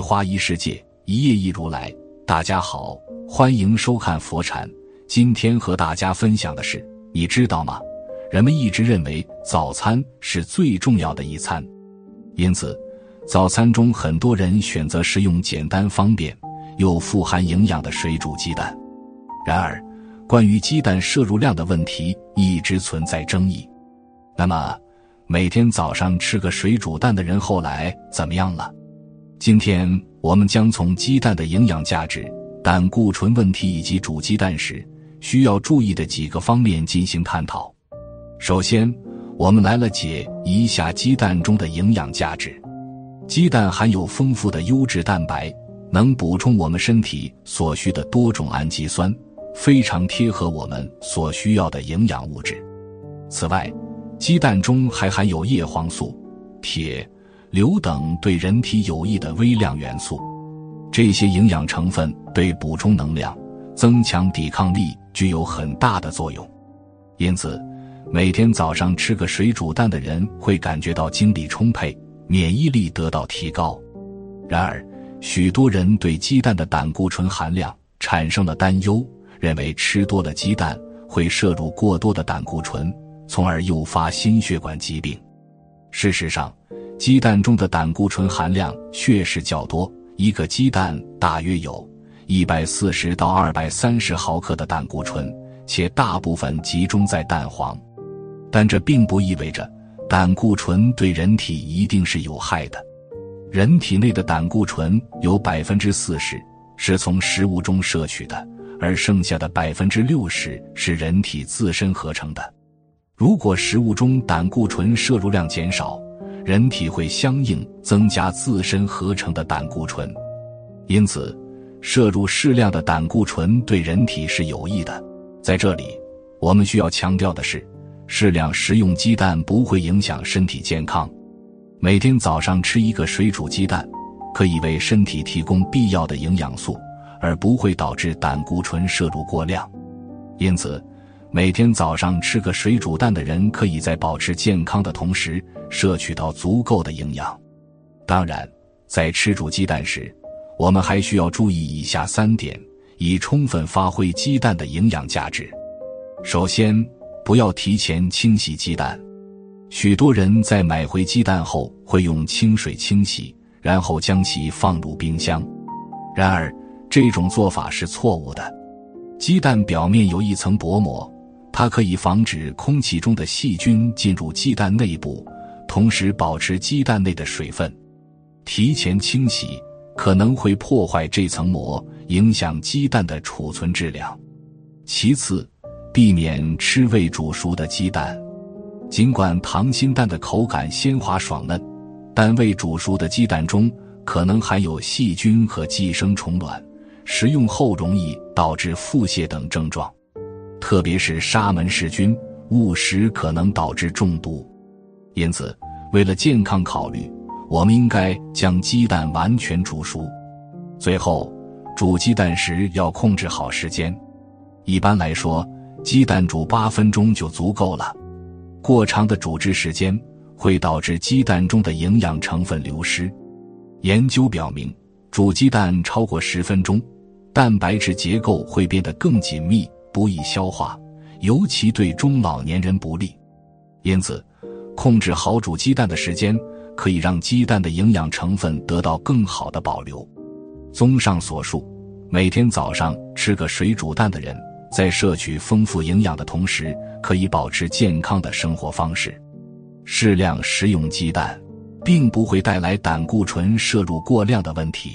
花一世界，一叶一如来。大家好，欢迎收看佛禅。今天和大家分享的是，你知道吗？人们一直认为早餐是最重要的一餐，因此早餐中很多人选择食用简单方便又富含营养的水煮鸡蛋。然而，关于鸡蛋摄入量的问题一直存在争议。那么，每天早上吃个水煮蛋的人后来怎么样了？今天我们将从鸡蛋的营养价值、胆固醇问题以及煮鸡蛋时需要注意的几个方面进行探讨。首先，我们来了解一下鸡蛋中的营养价值。鸡蛋含有丰富的优质蛋白，能补充我们身体所需的多种氨基酸，非常贴合我们所需要的营养物质。此外，鸡蛋中还含有叶黄素、铁。硫等对人体有益的微量元素，这些营养成分对补充能量、增强抵抗力具有很大的作用。因此，每天早上吃个水煮蛋的人会感觉到精力充沛、免疫力得到提高。然而，许多人对鸡蛋的胆固醇含量产生了担忧，认为吃多了鸡蛋会摄入过多的胆固醇，从而诱发心血管疾病。事实上，鸡蛋中的胆固醇含量确实较多，一个鸡蛋大约有一百四十到二百三十毫克的胆固醇，且大部分集中在蛋黄。但这并不意味着胆固醇对人体一定是有害的。人体内的胆固醇有百分之四十是从食物中摄取的，而剩下的百分之六十是人体自身合成的。如果食物中胆固醇摄入量减少，人体会相应增加自身合成的胆固醇，因此摄入适量的胆固醇对人体是有益的。在这里，我们需要强调的是，适量食用鸡蛋不会影响身体健康。每天早上吃一个水煮鸡蛋，可以为身体提供必要的营养素，而不会导致胆固醇摄入过量。因此。每天早上吃个水煮蛋的人，可以在保持健康的同时摄取到足够的营养。当然，在吃煮鸡蛋时，我们还需要注意以下三点，以充分发挥鸡蛋的营养价值。首先，不要提前清洗鸡蛋。许多人在买回鸡蛋后会用清水清洗，然后将其放入冰箱。然而，这种做法是错误的。鸡蛋表面有一层薄膜。它可以防止空气中的细菌进入鸡蛋内部，同时保持鸡蛋内的水分。提前清洗可能会破坏这层膜，影响鸡蛋的储存质量。其次，避免吃未煮熟的鸡蛋。尽管溏心蛋的口感鲜滑爽嫩，但未煮熟的鸡蛋中可能含有细菌和寄生虫卵，食用后容易导致腹泻等症状。特别是沙门氏菌误食可能导致中毒，因此，为了健康考虑，我们应该将鸡蛋完全煮熟。最后，煮鸡蛋时要控制好时间，一般来说，鸡蛋煮八分钟就足够了。过长的煮制时间会导致鸡蛋中的营养成分流失。研究表明，煮鸡蛋超过十分钟，蛋白质结构会变得更紧密。不易消化，尤其对中老年人不利。因此，控制好煮鸡蛋的时间，可以让鸡蛋的营养成分得到更好的保留。综上所述，每天早上吃个水煮蛋的人，在摄取丰富营养的同时，可以保持健康的生活方式。适量食用鸡蛋，并不会带来胆固醇摄入过量的问题。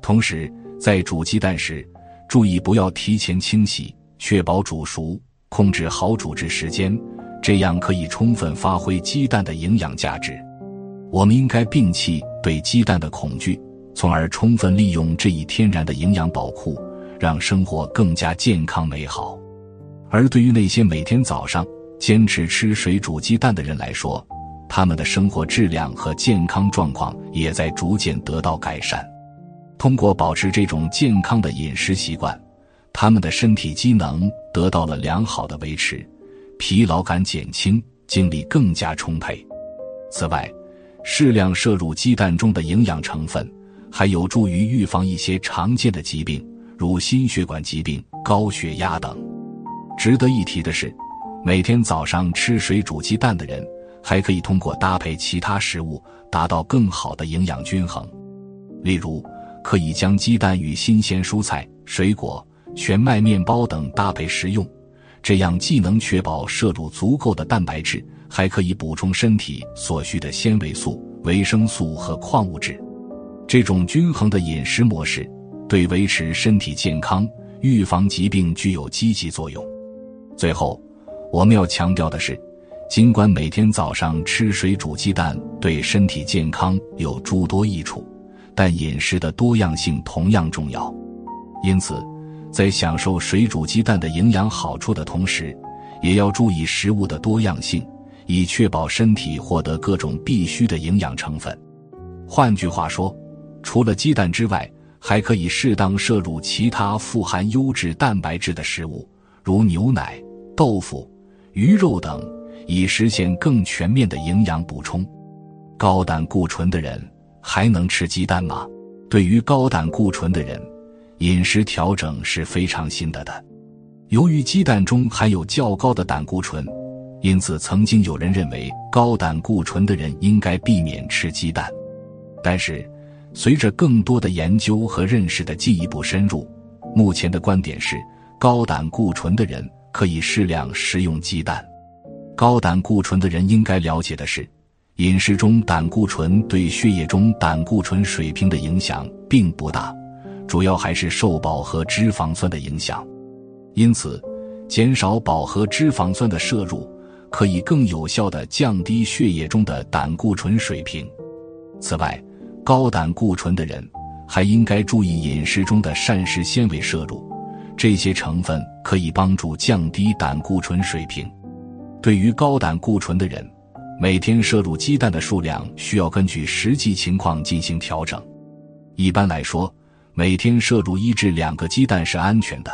同时，在煮鸡蛋时，注意不要提前清洗。确保煮熟，控制好煮制时间，这样可以充分发挥鸡蛋的营养价值。我们应该摒弃对鸡蛋的恐惧，从而充分利用这一天然的营养宝库，让生活更加健康美好。而对于那些每天早上坚持吃水煮鸡蛋的人来说，他们的生活质量和健康状况也在逐渐得到改善。通过保持这种健康的饮食习惯。他们的身体机能得到了良好的维持，疲劳感减轻，精力更加充沛。此外，适量摄入鸡蛋中的营养成分，还有助于预防一些常见的疾病，如心血管疾病、高血压等。值得一提的是，每天早上吃水煮鸡蛋的人，还可以通过搭配其他食物，达到更好的营养均衡。例如，可以将鸡蛋与新鲜蔬菜、水果、全麦面包等搭配食用，这样既能确保摄入足够的蛋白质，还可以补充身体所需的纤维素、维生素和矿物质。这种均衡的饮食模式，对维持身体健康、预防疾病具有积极作用。最后，我们要强调的是，尽管每天早上吃水煮鸡蛋对身体健康有诸多益处，但饮食的多样性同样重要。因此，在享受水煮鸡蛋的营养好处的同时，也要注意食物的多样性，以确保身体获得各种必需的营养成分。换句话说，除了鸡蛋之外，还可以适当摄入其他富含优质蛋白质的食物，如牛奶、豆腐、鱼肉等，以实现更全面的营养补充。高胆固醇的人还能吃鸡蛋吗？对于高胆固醇的人，饮食调整是非常新的的。由于鸡蛋中含有较高的胆固醇，因此曾经有人认为高胆固醇的人应该避免吃鸡蛋，但是。随着更多的研究和认识的进一步深入，目前的观点是，高胆固醇的人可以适量食用鸡蛋。高胆固醇的人应该了解的是，饮食中胆固醇对血液中胆固醇水平的影响并不大，主要还是受饱和脂肪酸的影响。因此，减少饱和脂肪酸的摄入，可以更有效地降低血液中的胆固醇水平。此外，高胆固醇的人还应该注意饮食中的膳食纤维摄入，这些成分可以帮助降低胆固醇水平。对于高胆固醇的人，每天摄入鸡蛋的数量需要根据实际情况进行调整。一般来说，每天摄入一至两个鸡蛋是安全的，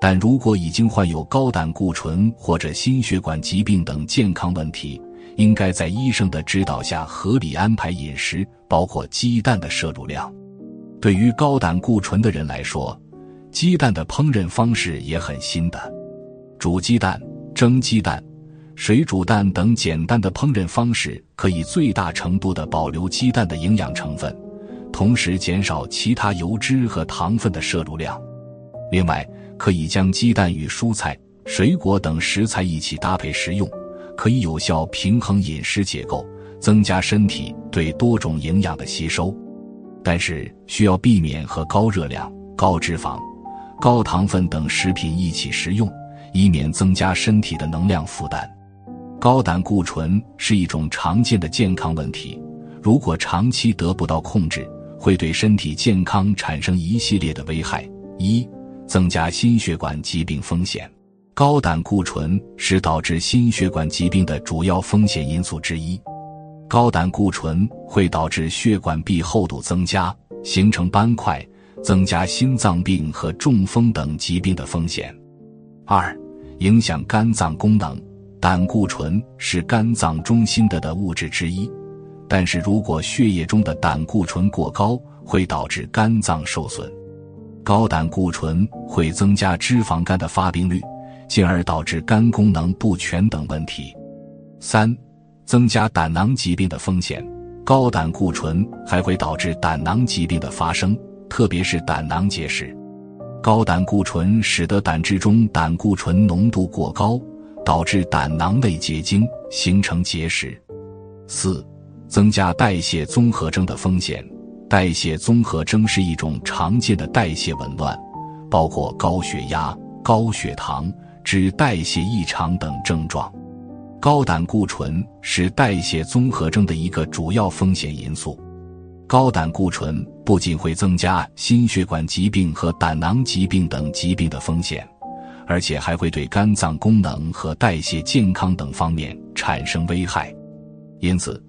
但如果已经患有高胆固醇或者心血管疾病等健康问题，应该在医生的指导下合理安排饮食，包括鸡蛋的摄入量。对于高胆固醇的人来说，鸡蛋的烹饪方式也很新的，煮鸡蛋、蒸鸡蛋、水煮蛋等简单的烹饪方式可以最大程度的保留鸡蛋的营养成分，同时减少其他油脂和糖分的摄入量。另外，可以将鸡蛋与蔬菜、水果等食材一起搭配食用。可以有效平衡饮食结构，增加身体对多种营养的吸收，但是需要避免和高热量、高脂肪、高糖分等食品一起食用，以免增加身体的能量负担。高胆固醇是一种常见的健康问题，如果长期得不到控制，会对身体健康产生一系列的危害：一、增加心血管疾病风险。高胆固醇是导致心血管疾病的主要风险因素之一。高胆固醇会导致血管壁厚度增加，形成斑块，增加心脏病和中风等疾病的风险。二、影响肝脏功能。胆固醇是肝脏中心的的物质之一，但是如果血液中的胆固醇过高，会导致肝脏受损。高胆固醇会增加脂肪肝的发病率。进而导致肝功能不全等问题。三、增加胆囊疾病的风险。高胆固醇还会导致胆囊疾病的发生，特别是胆囊结石。高胆固醇使得胆汁中胆固醇浓度过高，导致胆囊内结晶，形成结石。四、增加代谢综合征的风险。代谢综合征是一种常见的代谢紊乱，包括高血压、高血糖。脂代谢异常等症状，高胆固醇是代谢综合征的一个主要风险因素。高胆固醇不仅会增加心血管疾病和胆囊疾病等疾病的风险，而且还会对肝脏功能和代谢健康等方面产生危害。因此，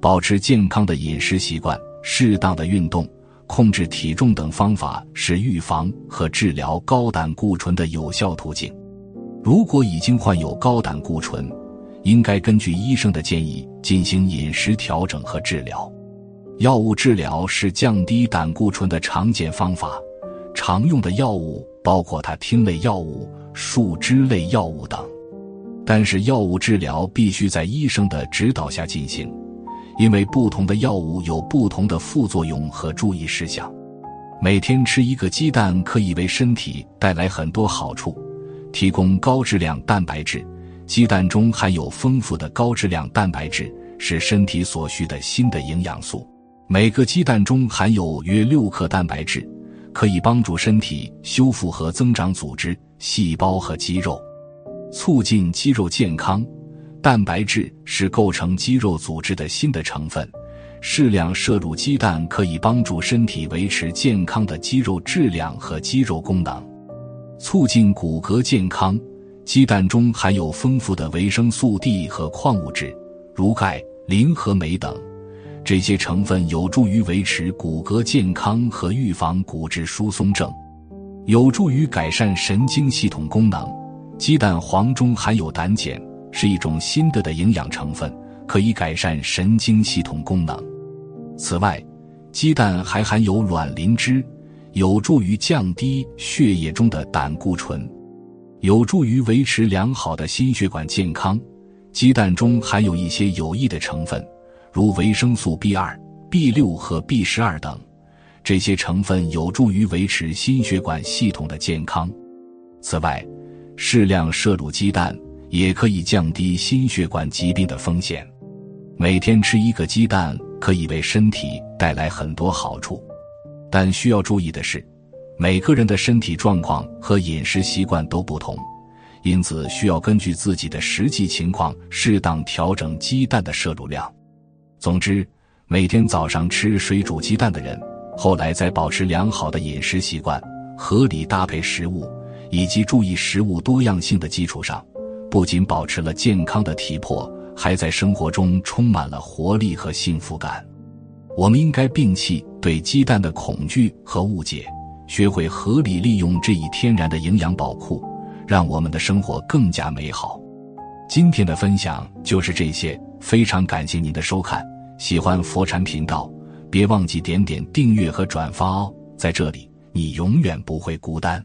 保持健康的饮食习惯、适当的运动、控制体重等方法是预防和治疗高胆固醇的有效途径。如果已经患有高胆固醇，应该根据医生的建议进行饮食调整和治疗。药物治疗是降低胆固醇的常见方法，常用的药物包括他汀类药物、树脂类药物等。但是，药物治疗必须在医生的指导下进行，因为不同的药物有不同的副作用和注意事项。每天吃一个鸡蛋可以为身体带来很多好处，提供高质量蛋白质。鸡蛋中含有丰富的高质量蛋白质，是身体所需的新的营养素。每个鸡蛋中含有约六克蛋白质，可以帮助身体修复和增长组织、细胞和肌肉。促进肌肉健康，蛋白质是构成肌肉组织的新的成分。适量摄入鸡蛋可以帮助身体维持健康的肌肉质量和肌肉功能。促进骨骼健康，鸡蛋中含有丰富的维生素 D 和矿物质，如钙、磷和镁等，这些成分有助于维持骨骼健康和预防骨质疏松症，有助于改善神经系统功能。鸡蛋黄中含有胆碱，是一种新的的营养成分，可以改善神经系统功能。此外，鸡蛋还含有卵磷脂，有助于降低血液中的胆固醇，有助于维持良好的心血管健康。鸡蛋中含有一些有益的成分，如维生素 B 二、B 六和 B 十二等，这些成分有助于维持心血管系统的健康。此外，适量摄入鸡蛋也可以降低心血管疾病的风险。每天吃一个鸡蛋可以为身体带来很多好处，但需要注意的是，每个人的身体状况和饮食习惯都不同，因此需要根据自己的实际情况适当调整鸡蛋的摄入量。总之，每天早上吃水煮鸡蛋的人，后来在保持良好的饮食习惯、合理搭配食物。以及注意食物多样性的基础上，不仅保持了健康的体魄，还在生活中充满了活力和幸福感。我们应该摒弃对鸡蛋的恐惧和误解，学会合理利用这一天然的营养宝库，让我们的生活更加美好。今天的分享就是这些，非常感谢您的收看。喜欢佛禅频道，别忘记点点订阅和转发哦。在这里，你永远不会孤单。